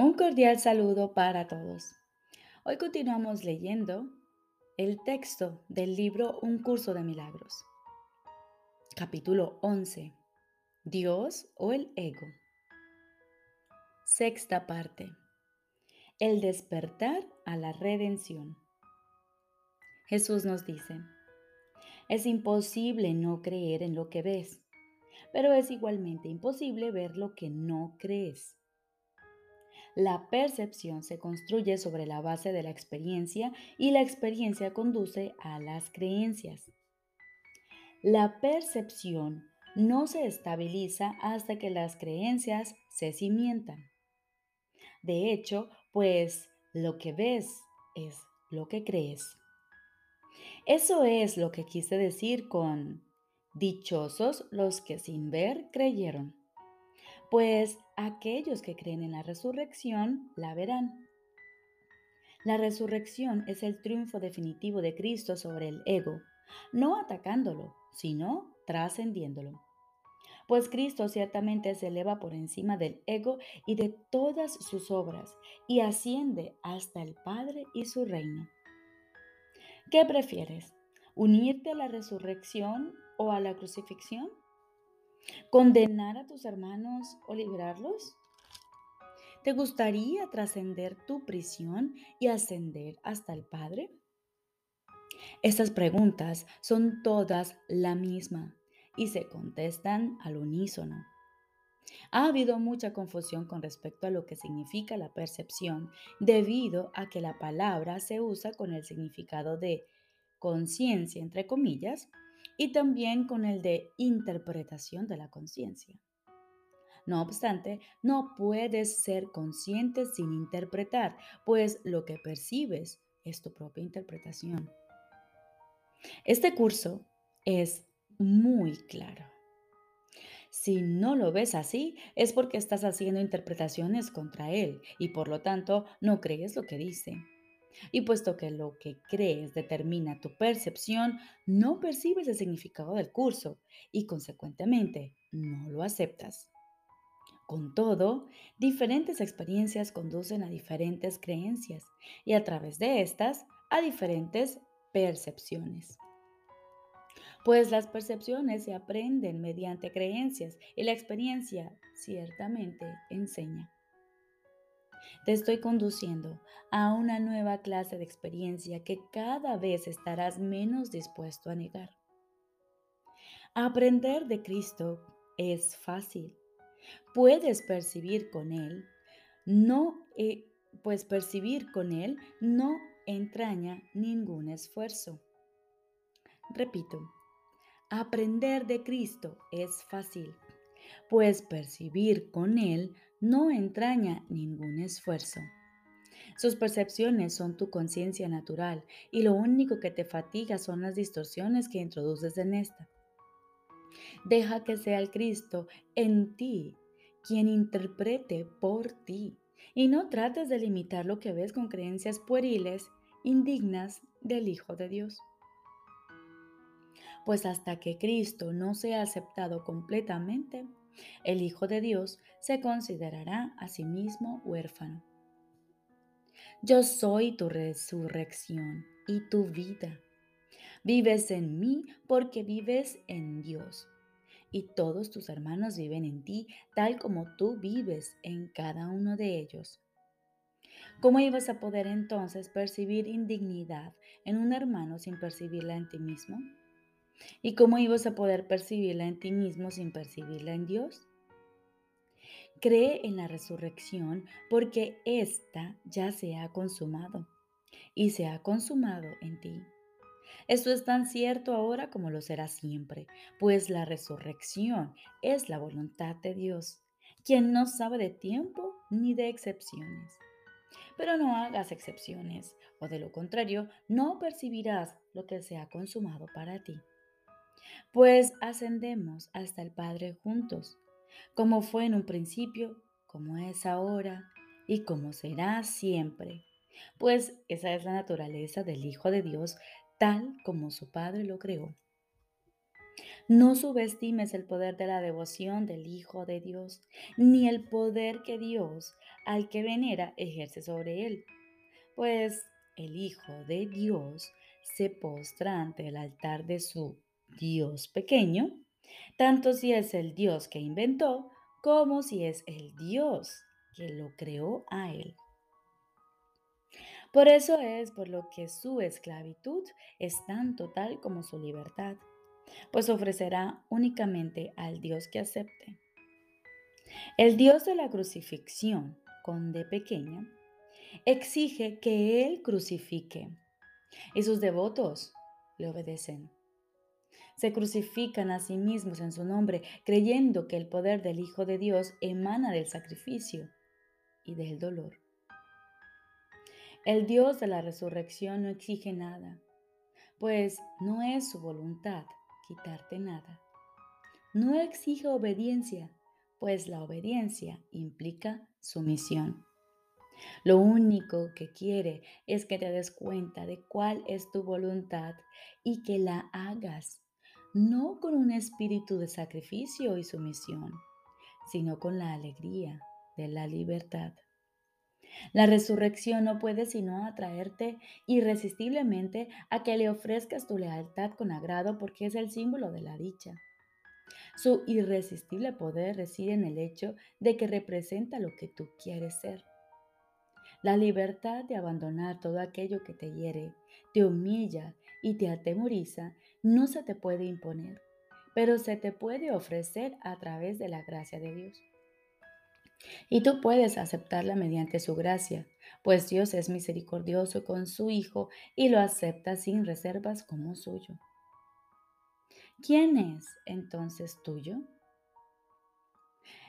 Un cordial saludo para todos. Hoy continuamos leyendo el texto del libro Un curso de milagros. Capítulo 11. Dios o el ego. Sexta parte. El despertar a la redención. Jesús nos dice, es imposible no creer en lo que ves, pero es igualmente imposible ver lo que no crees. La percepción se construye sobre la base de la experiencia y la experiencia conduce a las creencias. La percepción no se estabiliza hasta que las creencias se cimientan. De hecho, pues lo que ves es lo que crees. Eso es lo que quise decir con dichosos los que sin ver creyeron pues aquellos que creen en la resurrección la verán. La resurrección es el triunfo definitivo de Cristo sobre el ego, no atacándolo, sino trascendiéndolo. Pues Cristo ciertamente se eleva por encima del ego y de todas sus obras y asciende hasta el Padre y su reino. ¿Qué prefieres? ¿Unirte a la resurrección o a la crucifixión? ¿Condenar a tus hermanos o librarlos? ¿Te gustaría trascender tu prisión y ascender hasta el Padre? Estas preguntas son todas la misma y se contestan al unísono. Ha habido mucha confusión con respecto a lo que significa la percepción debido a que la palabra se usa con el significado de conciencia, entre comillas, y también con el de interpretación de la conciencia. No obstante, no puedes ser consciente sin interpretar, pues lo que percibes es tu propia interpretación. Este curso es muy claro. Si no lo ves así, es porque estás haciendo interpretaciones contra él y por lo tanto no crees lo que dice. Y puesto que lo que crees determina tu percepción, no percibes el significado del curso y consecuentemente no lo aceptas. Con todo, diferentes experiencias conducen a diferentes creencias y a través de estas a diferentes percepciones. Pues las percepciones se aprenden mediante creencias y la experiencia ciertamente enseña. Te estoy conduciendo a una nueva clase de experiencia que cada vez estarás menos dispuesto a negar. Aprender de Cristo es fácil. Puedes percibir con Él, no, eh, pues percibir con Él no entraña ningún esfuerzo. Repito, aprender de Cristo es fácil, pues percibir con Él no entraña ningún esfuerzo. Sus percepciones son tu conciencia natural y lo único que te fatiga son las distorsiones que introduces en esta. Deja que sea el Cristo en ti quien interprete por ti y no trates de limitar lo que ves con creencias pueriles, indignas del Hijo de Dios. Pues hasta que Cristo no sea aceptado completamente, el Hijo de Dios se considerará a sí mismo huérfano. Yo soy tu resurrección y tu vida. Vives en mí porque vives en Dios. Y todos tus hermanos viven en ti tal como tú vives en cada uno de ellos. ¿Cómo ibas a poder entonces percibir indignidad en un hermano sin percibirla en ti mismo? ¿Y cómo ibas a poder percibirla en ti mismo sin percibirla en Dios? Cree en la resurrección porque ésta ya se ha consumado y se ha consumado en ti. Esto es tan cierto ahora como lo será siempre, pues la resurrección es la voluntad de Dios, quien no sabe de tiempo ni de excepciones. Pero no hagas excepciones, o de lo contrario, no percibirás lo que se ha consumado para ti pues ascendemos hasta el Padre juntos, como fue en un principio, como es ahora y como será siempre, pues esa es la naturaleza del Hijo de Dios tal como su Padre lo creó. No subestimes el poder de la devoción del Hijo de Dios, ni el poder que Dios al que venera ejerce sobre él. Pues el Hijo de Dios se postra ante el altar de su Dios pequeño, tanto si es el Dios que inventó como si es el Dios que lo creó a él. Por eso es por lo que su esclavitud es tan total como su libertad, pues ofrecerá únicamente al Dios que acepte. El Dios de la crucifixión, con D pequeña, exige que Él crucifique y sus devotos le obedecen. Se crucifican a sí mismos en su nombre, creyendo que el poder del Hijo de Dios emana del sacrificio y del dolor. El Dios de la resurrección no exige nada, pues no es su voluntad quitarte nada. No exige obediencia, pues la obediencia implica sumisión. Lo único que quiere es que te des cuenta de cuál es tu voluntad y que la hagas, no con un espíritu de sacrificio y sumisión, sino con la alegría de la libertad. La resurrección no puede sino atraerte irresistiblemente a que le ofrezcas tu lealtad con agrado porque es el símbolo de la dicha. Su irresistible poder reside en el hecho de que representa lo que tú quieres ser. La libertad de abandonar todo aquello que te hiere, te humilla y te atemoriza no se te puede imponer, pero se te puede ofrecer a través de la gracia de Dios. Y tú puedes aceptarla mediante su gracia, pues Dios es misericordioso con su Hijo y lo acepta sin reservas como suyo. ¿Quién es entonces tuyo?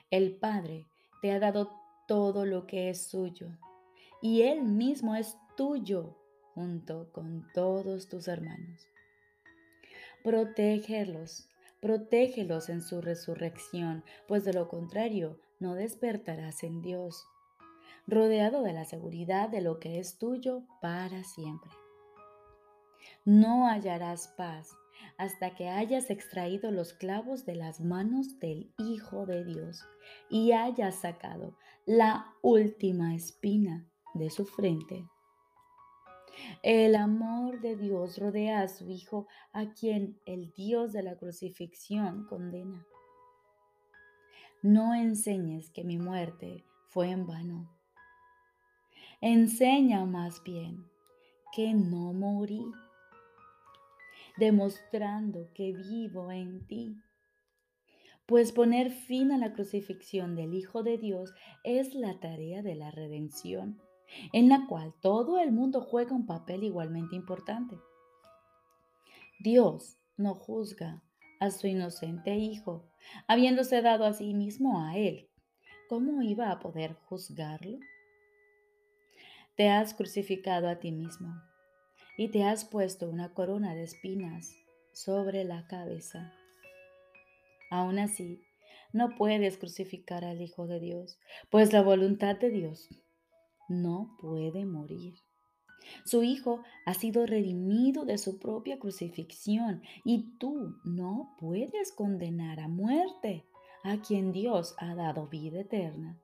El Padre te ha dado todo lo que es suyo y Él mismo es tuyo junto con todos tus hermanos. Protégelos, protégelos en su resurrección, pues de lo contrario no despertarás en Dios, rodeado de la seguridad de lo que es tuyo para siempre. No hallarás paz hasta que hayas extraído los clavos de las manos del Hijo de Dios y hayas sacado la última espina de su frente. El amor de Dios rodea a su Hijo, a quien el Dios de la crucifixión condena. No enseñes que mi muerte fue en vano. Enseña más bien que no morí, demostrando que vivo en ti. Pues poner fin a la crucifixión del Hijo de Dios es la tarea de la redención en la cual todo el mundo juega un papel igualmente importante. Dios no juzga a su inocente hijo, habiéndose dado a sí mismo a él. ¿Cómo iba a poder juzgarlo? Te has crucificado a ti mismo y te has puesto una corona de espinas sobre la cabeza. Aún así, no puedes crucificar al Hijo de Dios, pues la voluntad de Dios no puede morir. Su Hijo ha sido redimido de su propia crucifixión y tú no puedes condenar a muerte a quien Dios ha dado vida eterna.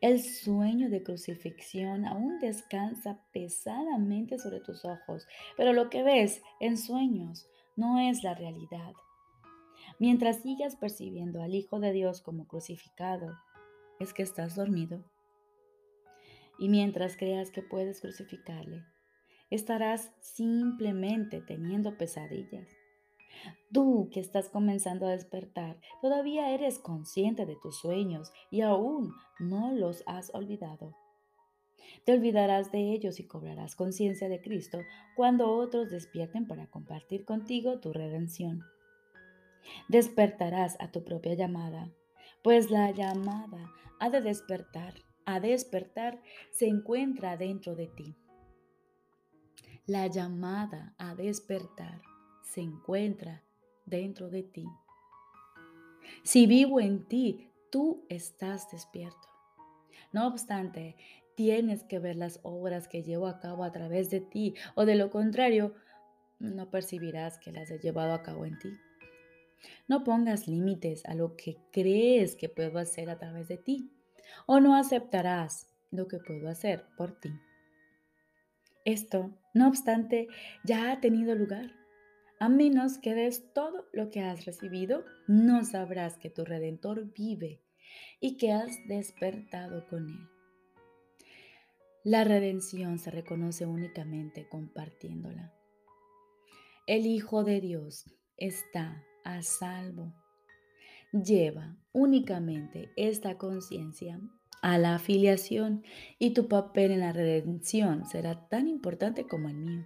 El sueño de crucifixión aún descansa pesadamente sobre tus ojos, pero lo que ves en sueños no es la realidad. Mientras sigas percibiendo al Hijo de Dios como crucificado, es que estás dormido. Y mientras creas que puedes crucificarle, estarás simplemente teniendo pesadillas. Tú que estás comenzando a despertar, todavía eres consciente de tus sueños y aún no los has olvidado. Te olvidarás de ellos y cobrarás conciencia de Cristo cuando otros despierten para compartir contigo tu redención. Despertarás a tu propia llamada, pues la llamada ha de despertar a despertar se encuentra dentro de ti. La llamada a despertar se encuentra dentro de ti. Si vivo en ti, tú estás despierto. No obstante, tienes que ver las obras que llevo a cabo a través de ti, o de lo contrario, no percibirás que las he llevado a cabo en ti. No pongas límites a lo que crees que puedo hacer a través de ti o no aceptarás lo que puedo hacer por ti. Esto, no obstante, ya ha tenido lugar. A menos que des todo lo que has recibido, no sabrás que tu Redentor vive y que has despertado con Él. La redención se reconoce únicamente compartiéndola. El Hijo de Dios está a salvo. Lleva únicamente esta conciencia a la afiliación y tu papel en la redención será tan importante como el mío.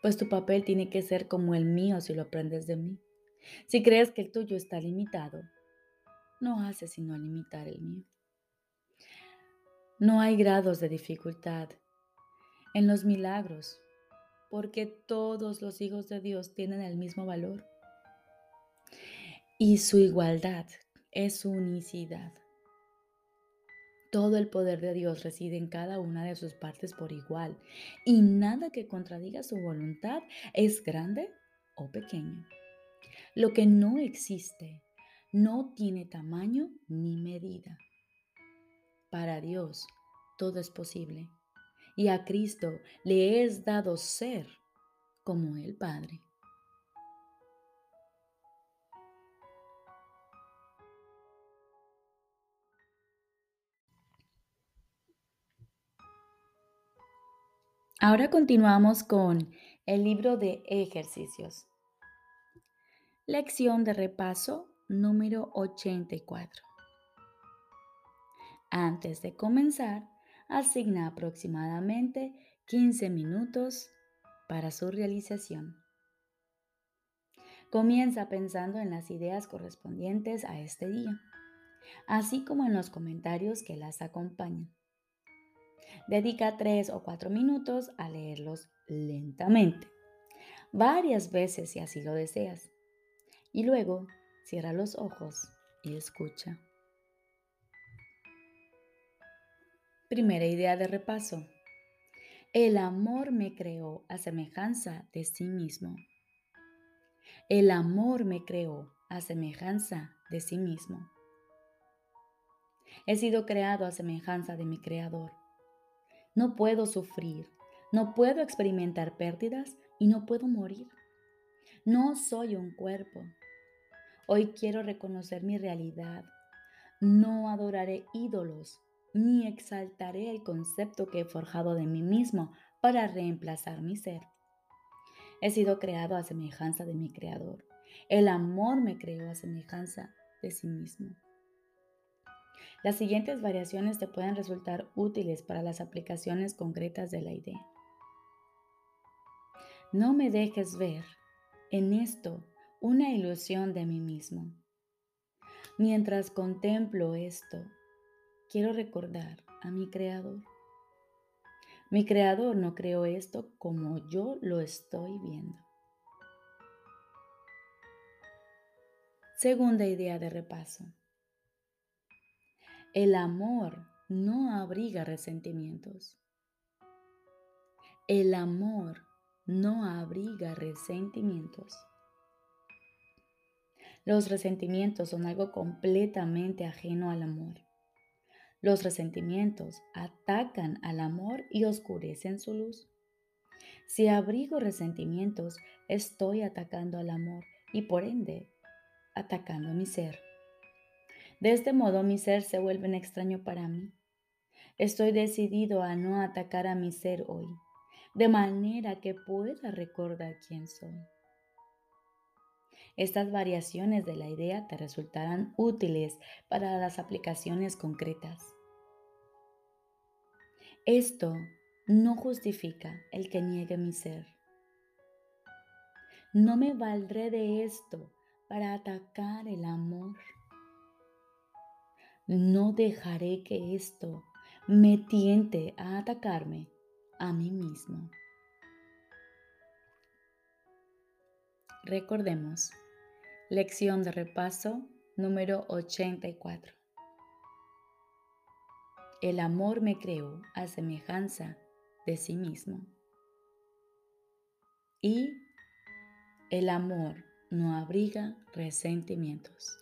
Pues tu papel tiene que ser como el mío si lo aprendes de mí. Si crees que el tuyo está limitado, no hace sino limitar el mío. No hay grados de dificultad en los milagros, porque todos los hijos de Dios tienen el mismo valor. Y su igualdad es su unicidad. Todo el poder de Dios reside en cada una de sus partes por igual, y nada que contradiga su voluntad es grande o pequeño. Lo que no existe no tiene tamaño ni medida. Para Dios todo es posible, y a Cristo le es dado ser como el Padre. Ahora continuamos con el libro de ejercicios. Lección de repaso número 84. Antes de comenzar, asigna aproximadamente 15 minutos para su realización. Comienza pensando en las ideas correspondientes a este día, así como en los comentarios que las acompañan. Dedica tres o cuatro minutos a leerlos lentamente, varias veces si así lo deseas. Y luego cierra los ojos y escucha. Primera idea de repaso. El amor me creó a semejanza de sí mismo. El amor me creó a semejanza de sí mismo. He sido creado a semejanza de mi Creador. No puedo sufrir, no puedo experimentar pérdidas y no puedo morir. No soy un cuerpo. Hoy quiero reconocer mi realidad. No adoraré ídolos ni exaltaré el concepto que he forjado de mí mismo para reemplazar mi ser. He sido creado a semejanza de mi Creador. El amor me creó a semejanza de sí mismo. Las siguientes variaciones te pueden resultar útiles para las aplicaciones concretas de la idea. No me dejes ver en esto una ilusión de mí mismo. Mientras contemplo esto, quiero recordar a mi Creador. Mi Creador no creó esto como yo lo estoy viendo. Segunda idea de repaso. El amor no abriga resentimientos. El amor no abriga resentimientos. Los resentimientos son algo completamente ajeno al amor. Los resentimientos atacan al amor y oscurecen su luz. Si abrigo resentimientos, estoy atacando al amor y por ende atacando mi ser. De este modo mi ser se vuelve extraño para mí. Estoy decidido a no atacar a mi ser hoy, de manera que pueda recordar quién soy. Estas variaciones de la idea te resultarán útiles para las aplicaciones concretas. Esto no justifica el que niegue mi ser. No me valdré de esto para atacar el amor. No dejaré que esto me tiente a atacarme a mí mismo. Recordemos, lección de repaso número 84. El amor me creó a semejanza de sí mismo. Y el amor no abriga resentimientos.